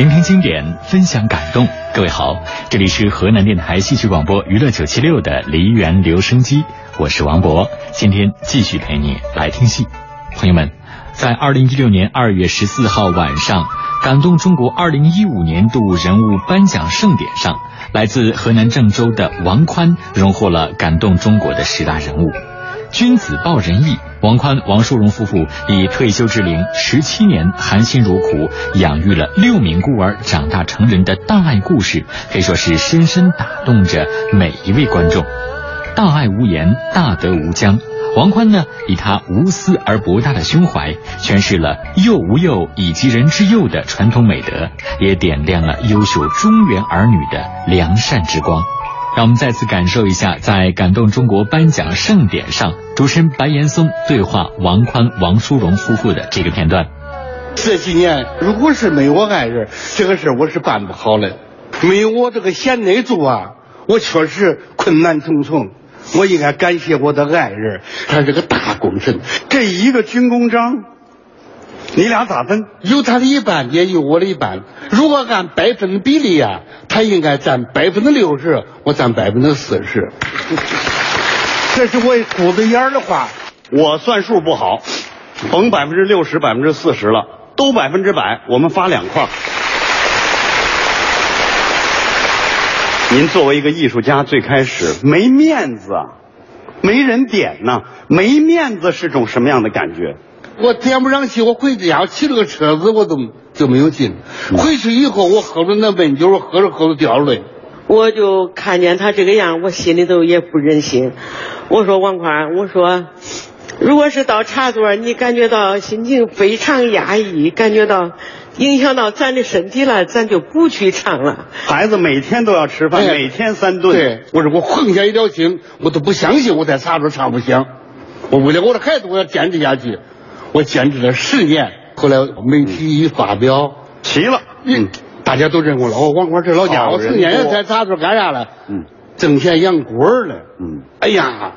聆听经典，分享感动。各位好，这里是河南电台戏曲广播娱乐九七六的梨园留声机，我是王博，今天继续陪你来听戏。朋友们，在二零一六年二月十四号晚上，感动中国二零一五年度人物颁奖盛典上，来自河南郑州的王宽荣获了感动中国的十大人物。君子报仁义，王宽、王淑荣夫妇以退休之龄十七年含辛茹苦养育了六名孤儿长大成人的大爱故事，可以说是深深打动着每一位观众。大爱无言，大德无疆。王宽呢，以他无私而博大的胸怀，诠释了“幼无幼，以及人之幼”的传统美德，也点亮了优秀中原儿女的良善之光。让我们再次感受一下，在感动中国颁奖盛典上，主持人白岩松对话王宽、王淑荣夫妇的这个片段。这几年，如果是没我爱人，这个事我是办不好的。没有我这个贤内助啊，我确实困难重重。我应该感谢我的爱人，他是个大功臣。这一个军功章，你俩咋分？有他的一半，也有我的一半。如果按百分比例啊。他应该占百分之六十，我占百分之四十。这是我肚子眼儿的话，我算数不好，甭百分之六十、百分之四十了，都百分之百，我们发两块。您作为一个艺术家，最开始没面子，没人点呢，没面子是种什么样的感觉？我点不上去，我回家骑了个车子，我都。就没有劲。回去以后，我喝着那温酒，喝着喝着掉泪。我就看见他这个样，我心里头也不忍心。我说王宽，我说，如果是到茶座，你感觉到心情非常压抑，感觉到影响到咱的身体了，咱就不去唱了。孩子每天都要吃饭，每天三顿。对，我说我横下一条心，我都不相信我在茶桌唱不响。我为了我的孩子，我要坚持下去。我坚持了十年。后来媒体一发表，齐了，嗯，大家都认为了。哦，王宽这老家伙，成年人在茶桌干啥了？嗯，挣钱养孤儿了。嗯，哎呀，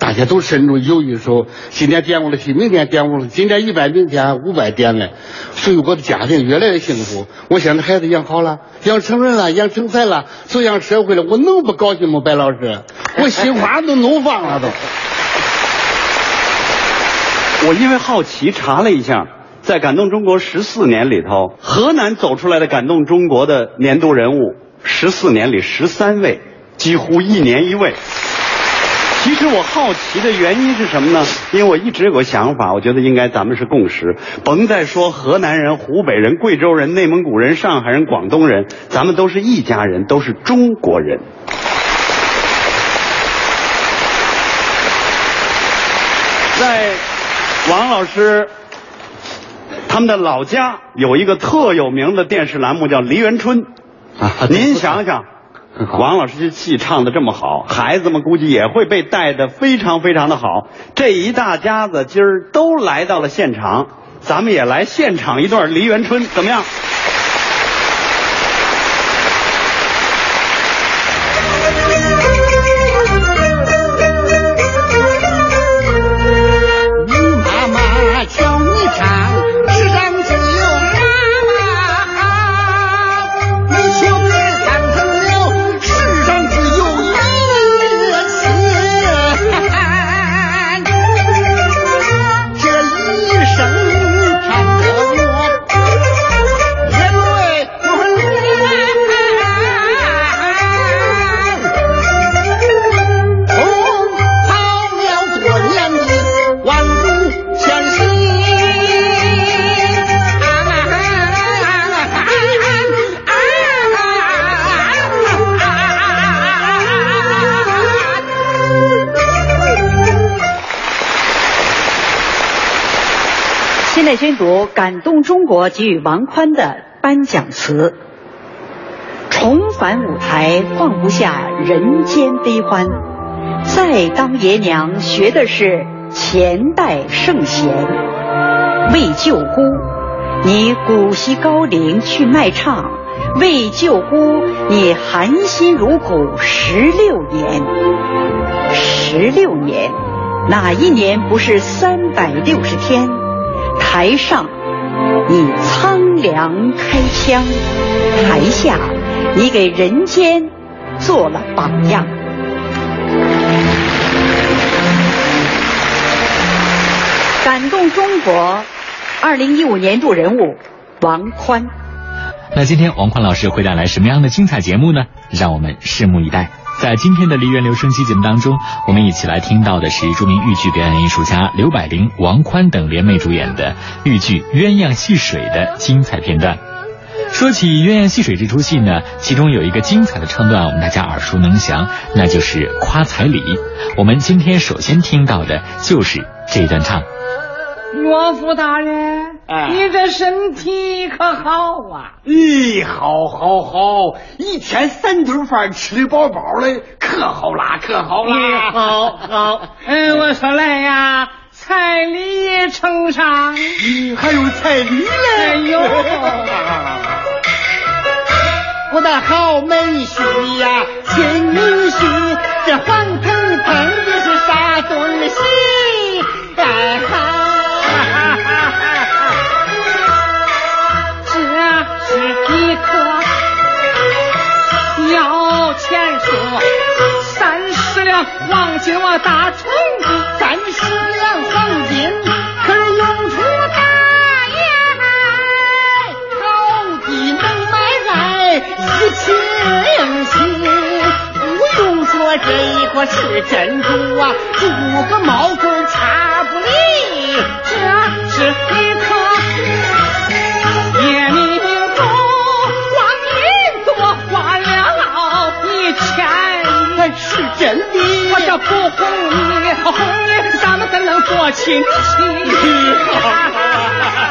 大家都伸出犹豫说，今天点我了戏，明天点我了，今天一百，明天五百点了。所以我的家庭越来越幸福。我现在孩子养好了，养成人了，养成才了，走向社会了，我能不高兴吗？白老师，我心花都怒放了都。我因为好奇查了一下。在感动中国十四年里头，河南走出来的感动中国的年度人物，十四年里十三位，几乎一年一位。其实我好奇的原因是什么呢？因为我一直有个想法，我觉得应该咱们是共识，甭再说河南人、湖北人、贵州人、内蒙古人、上海人、广东人，咱们都是一家人，都是中国人。在王老师。他们的老家有一个特有名的电视栏目叫《梨园春》，您想想，王老师这戏唱的这么好，孩子们估计也会被带的非常非常的好。这一大家子今儿都来到了现场，咱们也来现场一段《梨园春》，怎么样？宣读感动中国给予王宽的颁奖词。重返舞台，放不下人间悲欢。再当爷娘，学的是前代圣贤。为救姑，你古稀高龄去卖唱；为救姑，你含辛茹苦十六年。十六年，哪一年不是三百六十天？台上你苍凉开腔；台下，你给人间做了榜样。感动中国，二零一五年度人物王宽。那今天王宽老师会带来什么样的精彩节目呢？让我们拭目以待。在今天的梨园留声机节目当中，我们一起来听到的是著名豫剧表演艺术家刘百灵、王宽等联袂主演的豫剧《鸳鸯戏水》的精彩片段。说起《鸳鸯戏水》这出戏呢，其中有一个精彩的唱段，我们大家耳熟能详，那就是夸彩礼。我们今天首先听到的就是这段唱。岳父大人，哎你这身体可好啊？咦，好，好，好，一天三顿饭吃的饱饱的，可好啦，可好啦，好好，嗯，我说来呀，彩礼呈上。咦，还有彩礼哎嘞，呦，我的好妹婿呀，亲女婿，这黄腾腾的是啥东西？哎哈！黄金我打成三十两黄金，可是用处大呀，好的能买来一清心。不用说这一个是珍珠啊，珠个毛棍差不离。这是真的。我这不哄你，哄你咱们怎能做亲戚？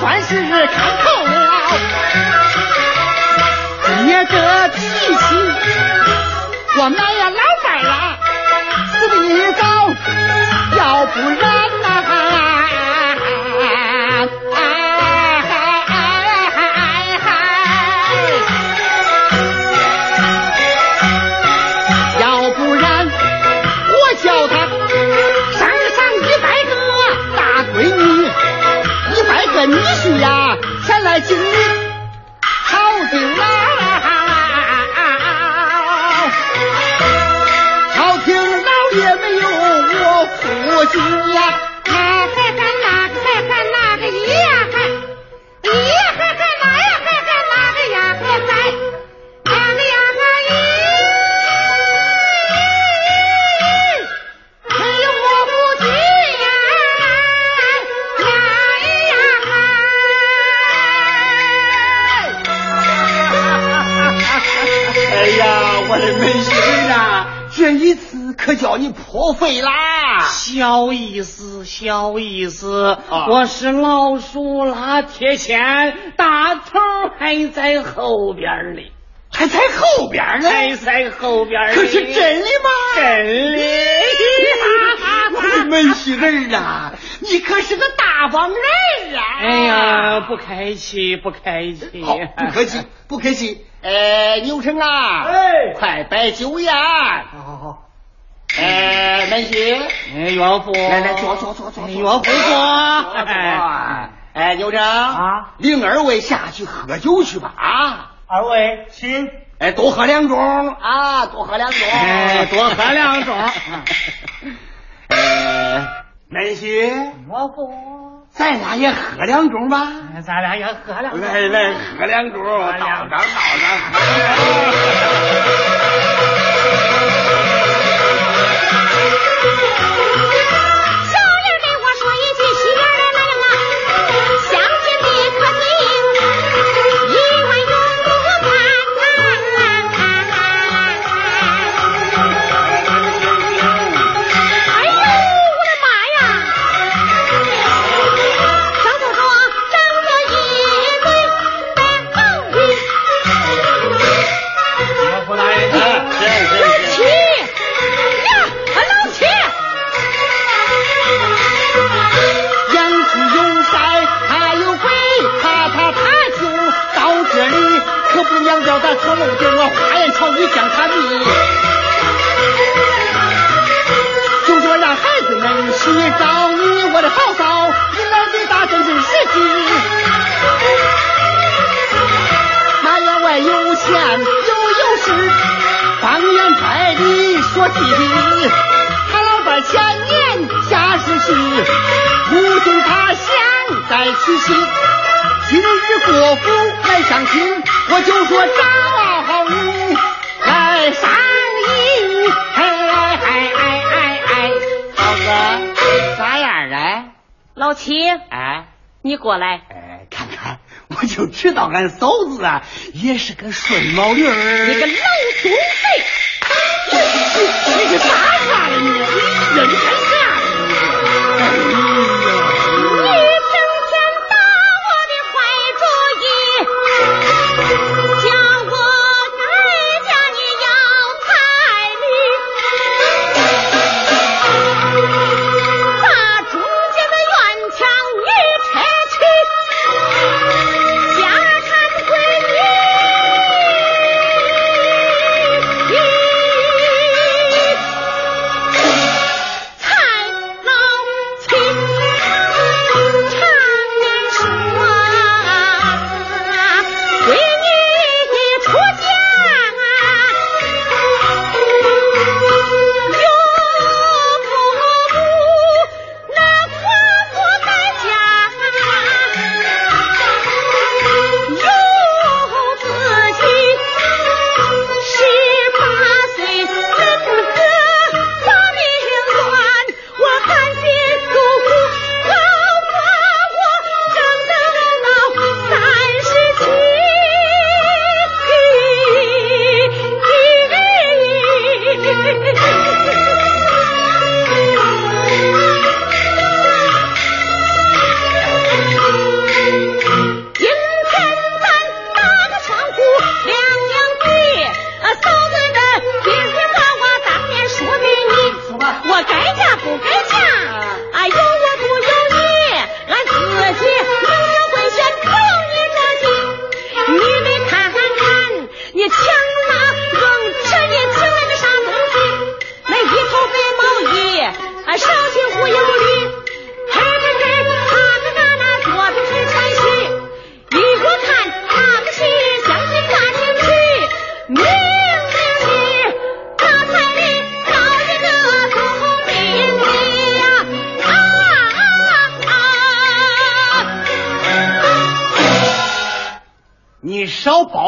算是看透了，你这脾气，我买呀老卖了，死的早，要不然呐、前来敬破费啦，小意思小意思，我是老鼠拉铁锨，大头还在后边呢，还在后边呢，还在后边，可是真的吗？真的？哈哈，没气人啊，你可是个大方人呀。哎呀，不客气不客气不客气不客气。哎，牛成啊，哎，快摆酒呀。哦。哎门喜哎岳父来来坐坐坐岳父坐哎哎牛张啊。领二位下去喝酒去吧。啊。二位请哎多喝两盅。啊多喝两盅。哎多喝两盅。呃南些岳父。咱俩也喝两盅吧。咱俩也喝两盅。来来喝两盅倒上倒上 过来，哎，看看，我就知道俺嫂子啊，也是个顺毛驴儿。你个老。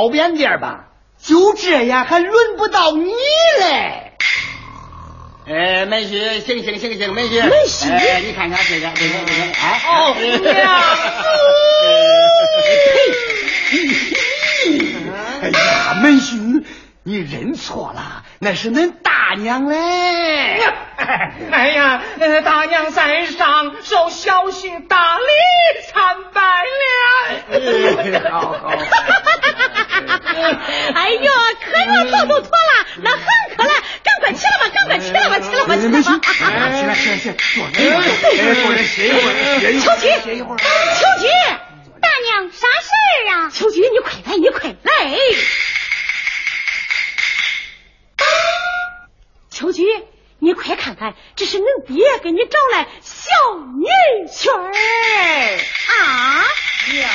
好编点吧，就这样还轮不到你嘞。哎，梅雪，醒醒醒醒，梅雪，梅雪、你看看这个，这个，这个，哎，哦，娘，哎呀，梅雪，你认错了，那是恁大娘嘞。哎呀，呃，大娘在上，受小婿大礼参拜了。好 好。哎呦，可乐都都脱了，那很渴了，赶快起来吧，赶快起来吧，起来吧，起来吧！起来起来起来，坐那儿，坐那儿歇一会儿，秋菊，秋菊，大娘啥事儿啊？秋菊，你快来，你快来！秋菊，你快看看，这是恁爹给你找来小女婿儿啊！娘。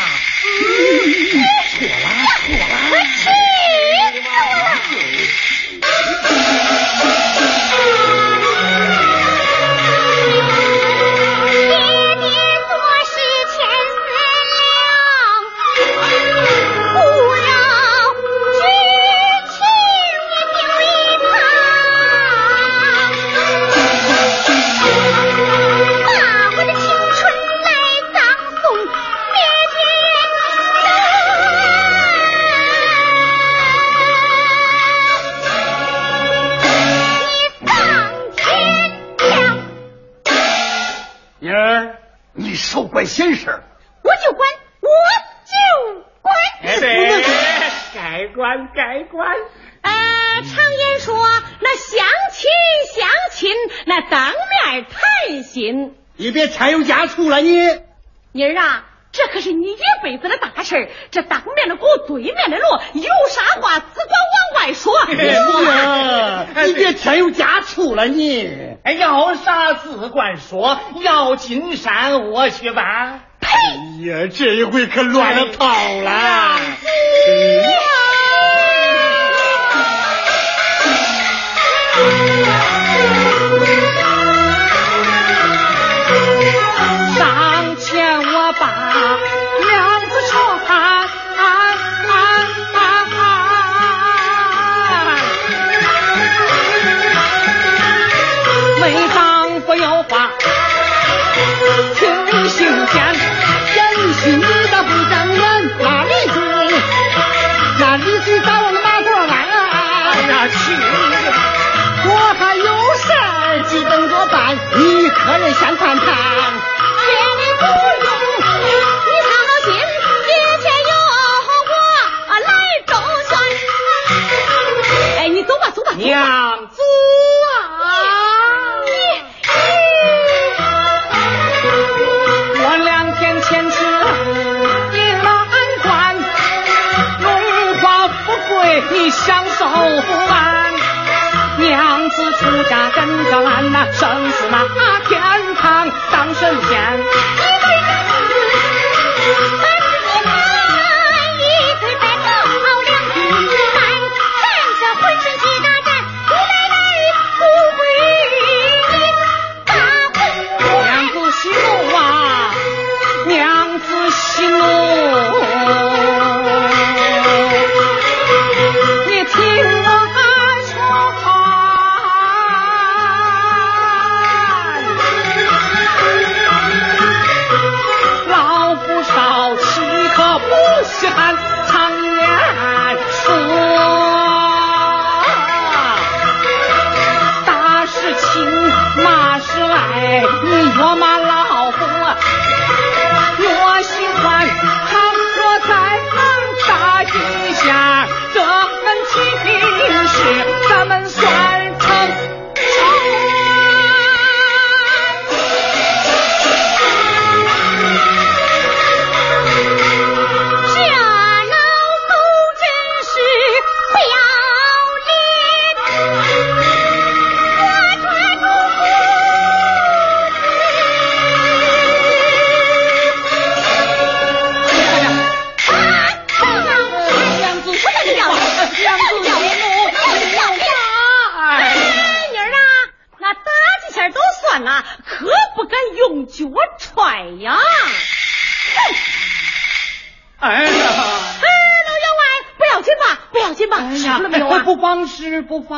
呀，这可乱了套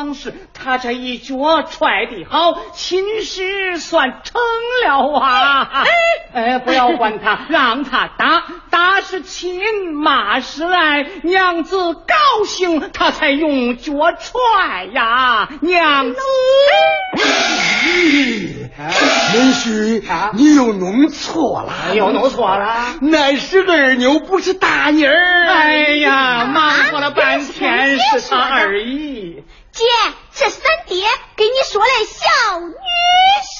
事，不妨事。他这一脚踹的好，亲事算成了啊！哎哎，不要管他，让他打，打是亲，骂是爱，娘子高兴，他才用脚踹呀，娘子。文旭，你又弄错了，又弄错了。那是二妞，不是大妮儿。哎呀，忙活了半天是他而已。姐，这是咱爹给你说的小女婿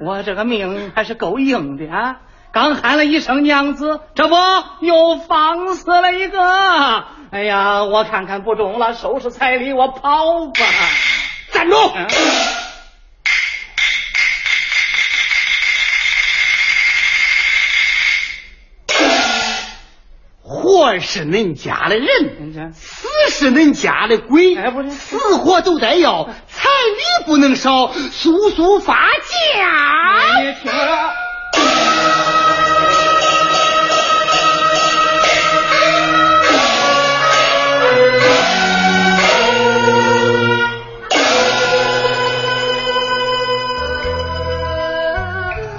我这个命还是够硬的啊！刚喊了一声娘子，这不又放死了一个。哎呀，我看看不中了，收拾彩礼，我跑吧。站住！活是恁家的人，死是恁家的鬼。哎，不是，死活都得要，彩礼不能少，速速发家。你听着。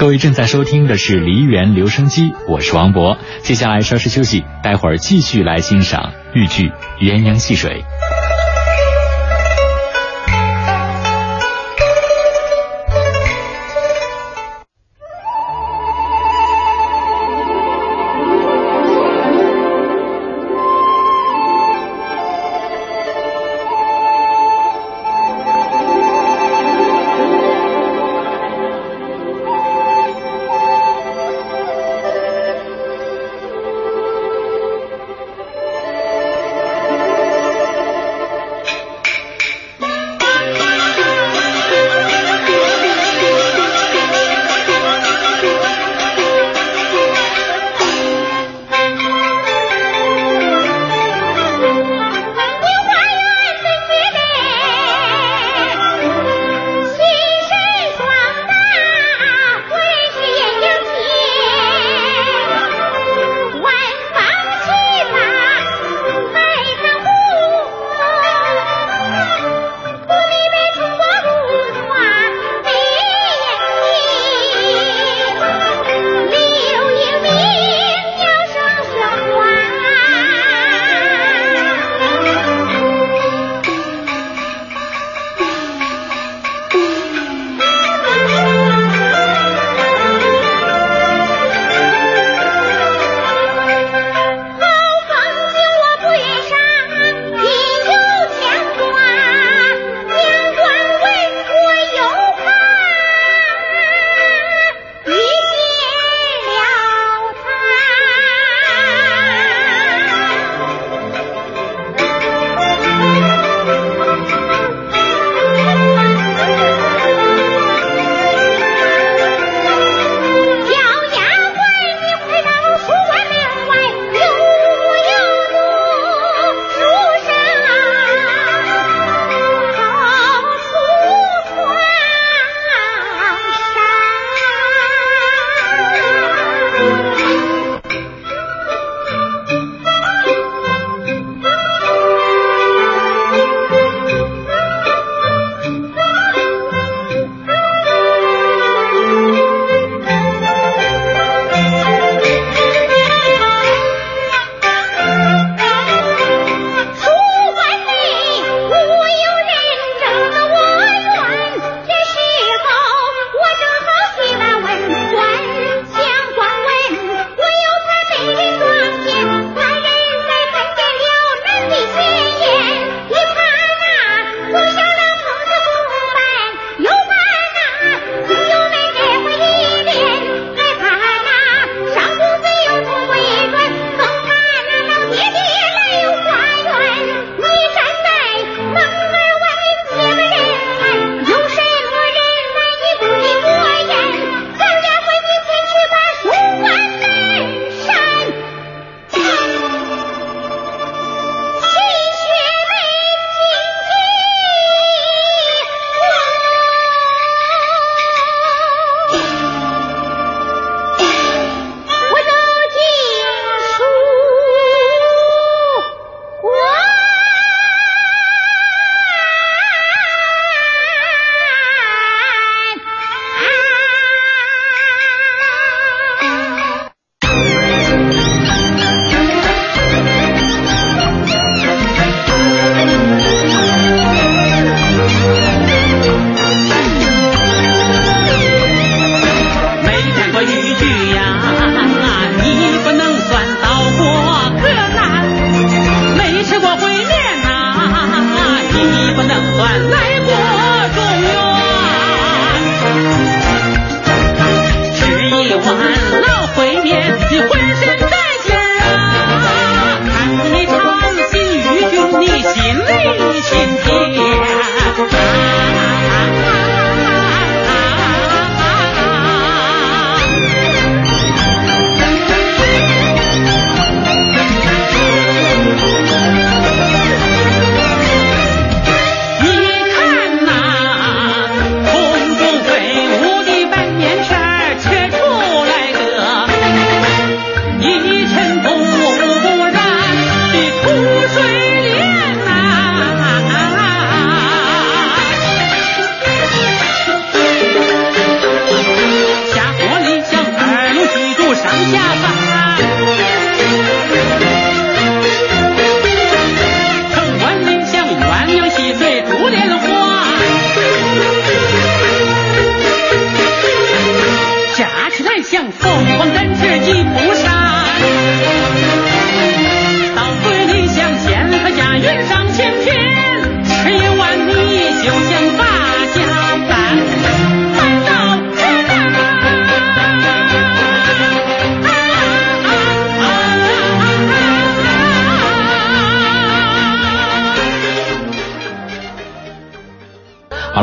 各位正在收听的是梨园留声机，我是王博。接下来稍事休息，待会儿继续来欣赏豫剧《鸳鸯戏水》。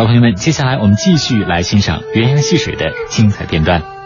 小朋友们接下来我们继续来欣赏鸳鸯戏水的精彩片段。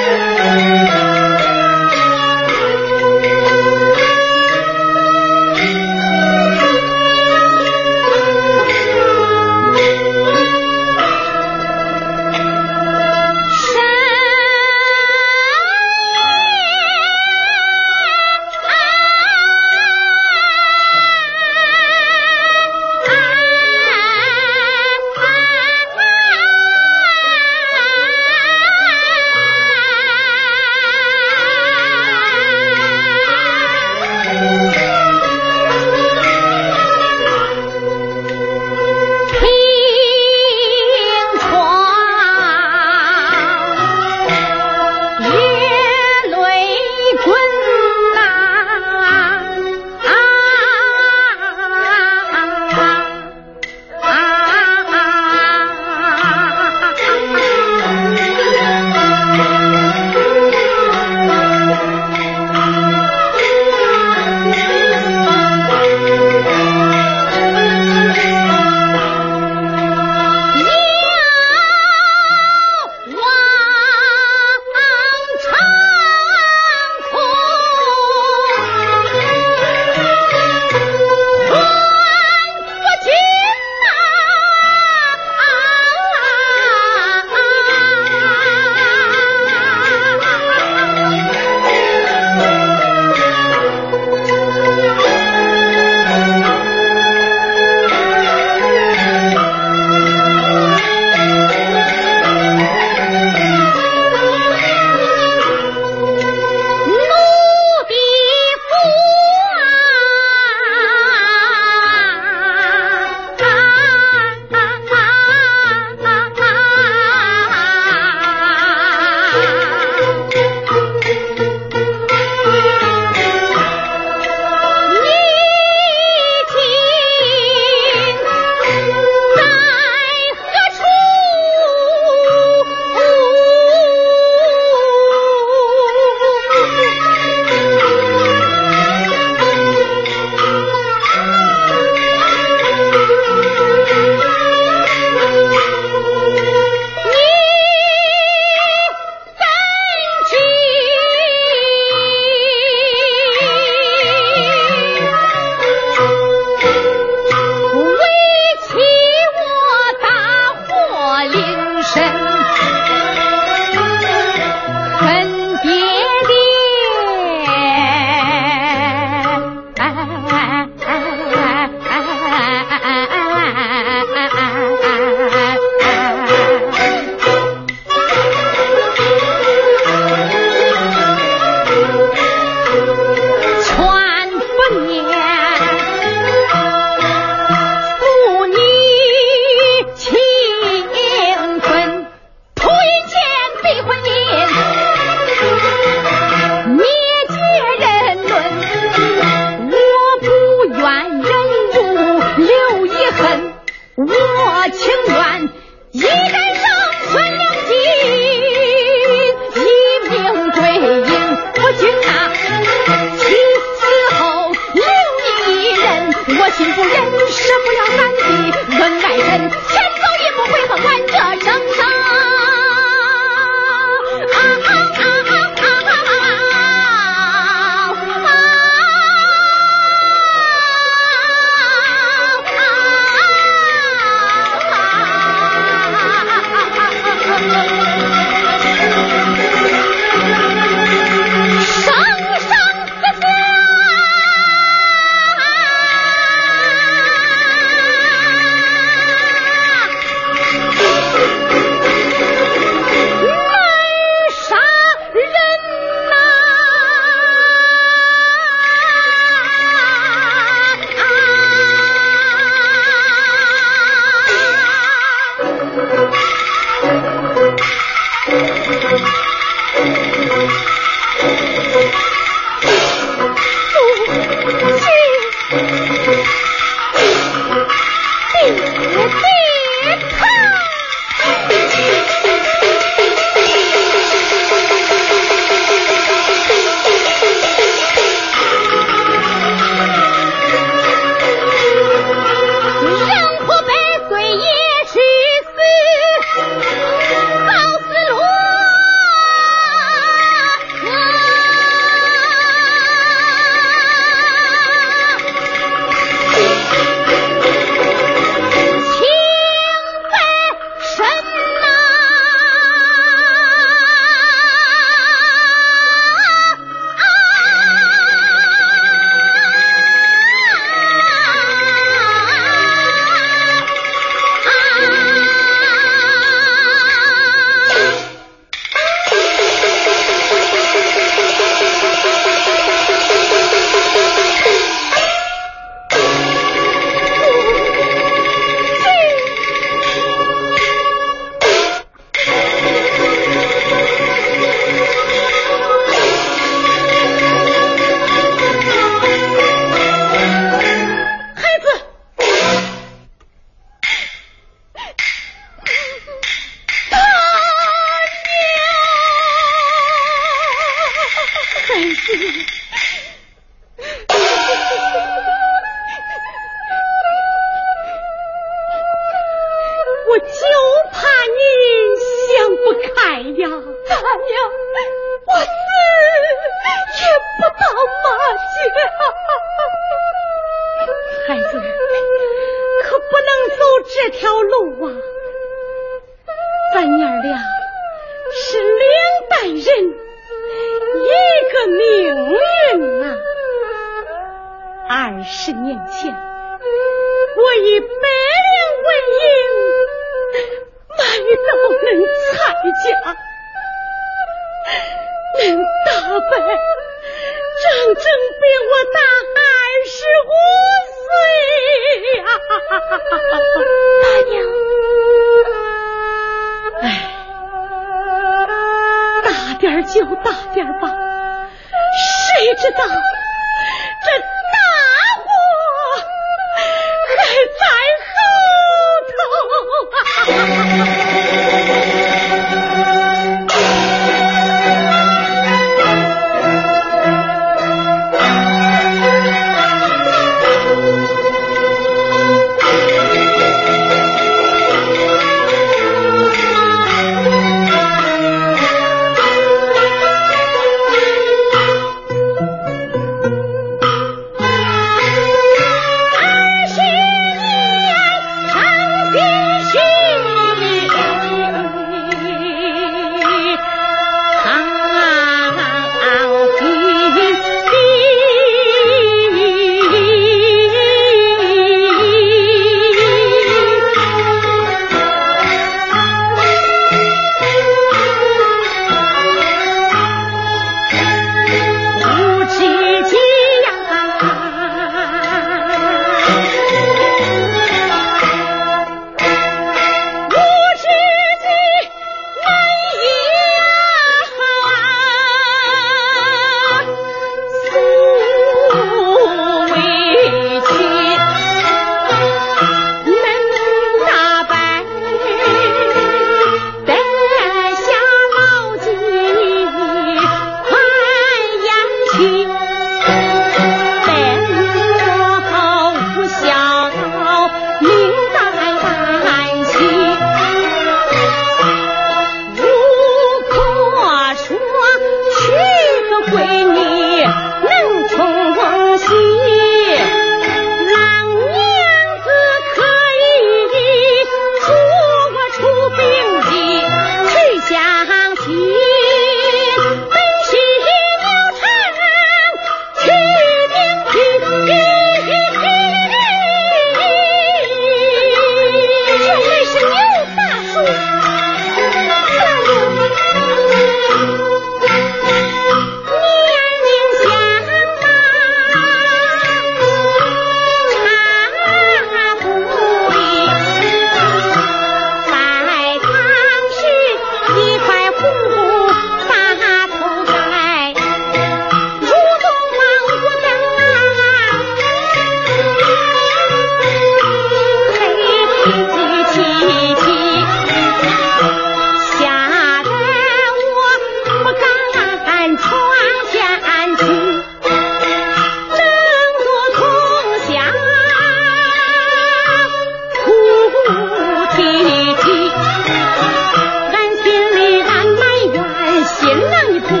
行囊一。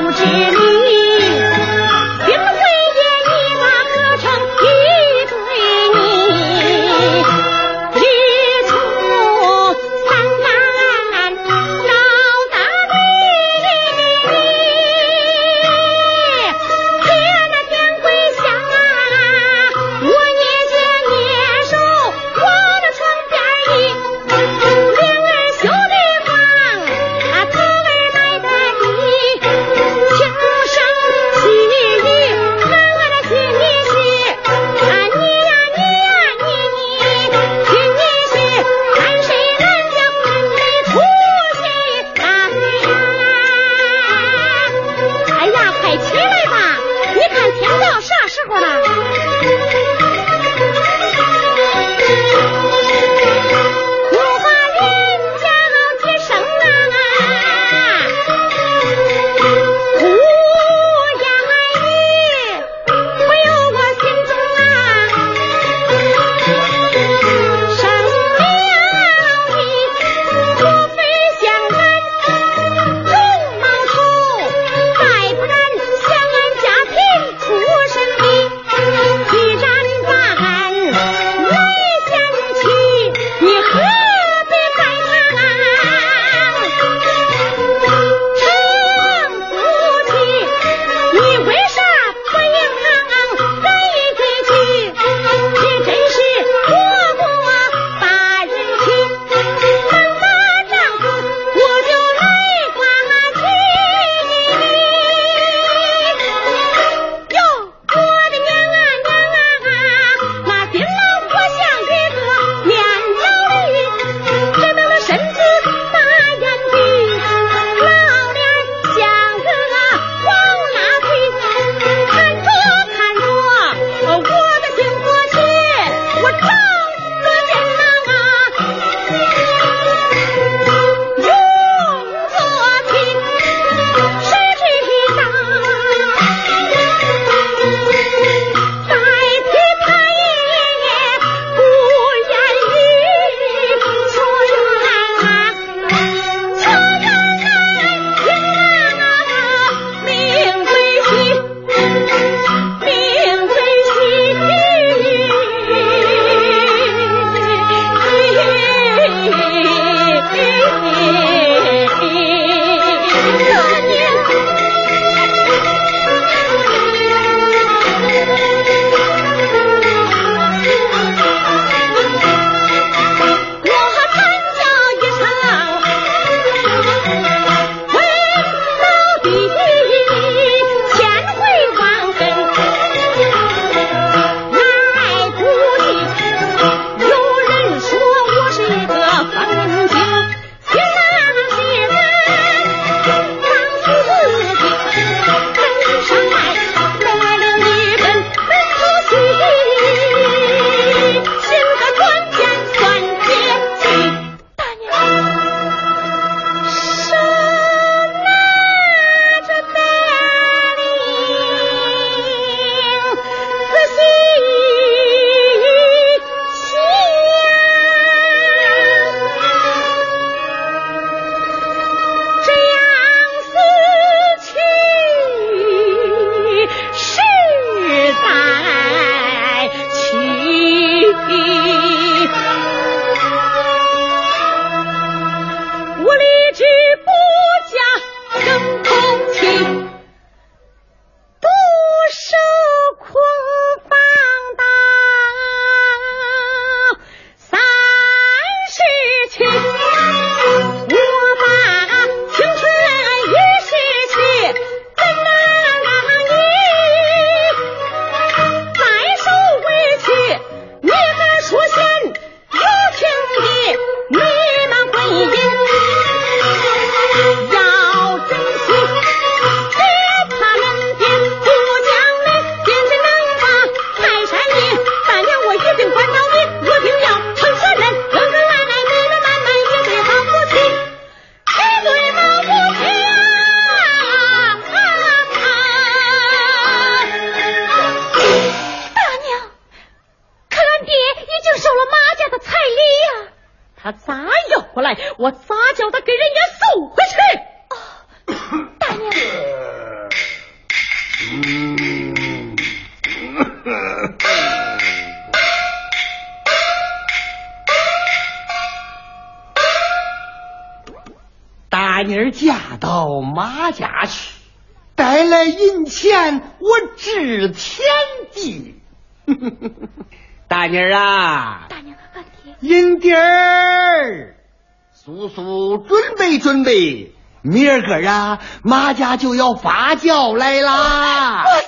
马家就要发酵来啦。我死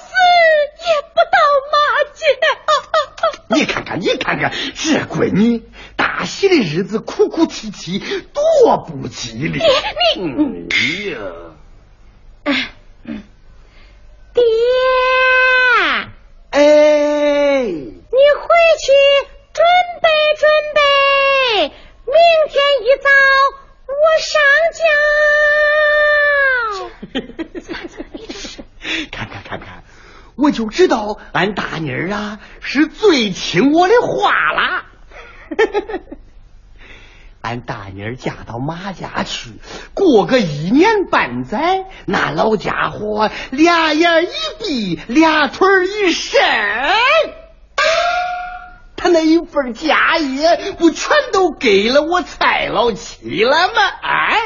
也不到马家。你看看，你看看，这闺女大喜的日子哭哭啼啼，多不吉利。你你哎呀，爹，哎，看看看看，我就知道俺大妮儿啊是最听我的话啦。俺大妮儿嫁到马家去，过个一年半载，那老家伙俩眼一闭，俩腿一伸，他那一份家业不全都给了我蔡老七了吗？啊！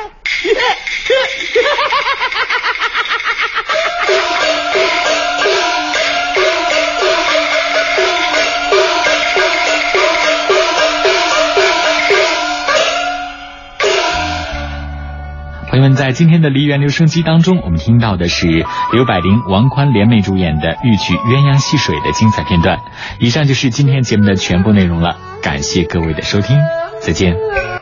朋友们，在今天的梨园留声机当中，我们听到的是刘百灵、王宽联袂主演的豫剧《鸳鸯戏水》的精彩片段。以上就是今天节目的全部内容了，感谢各位的收听，再见。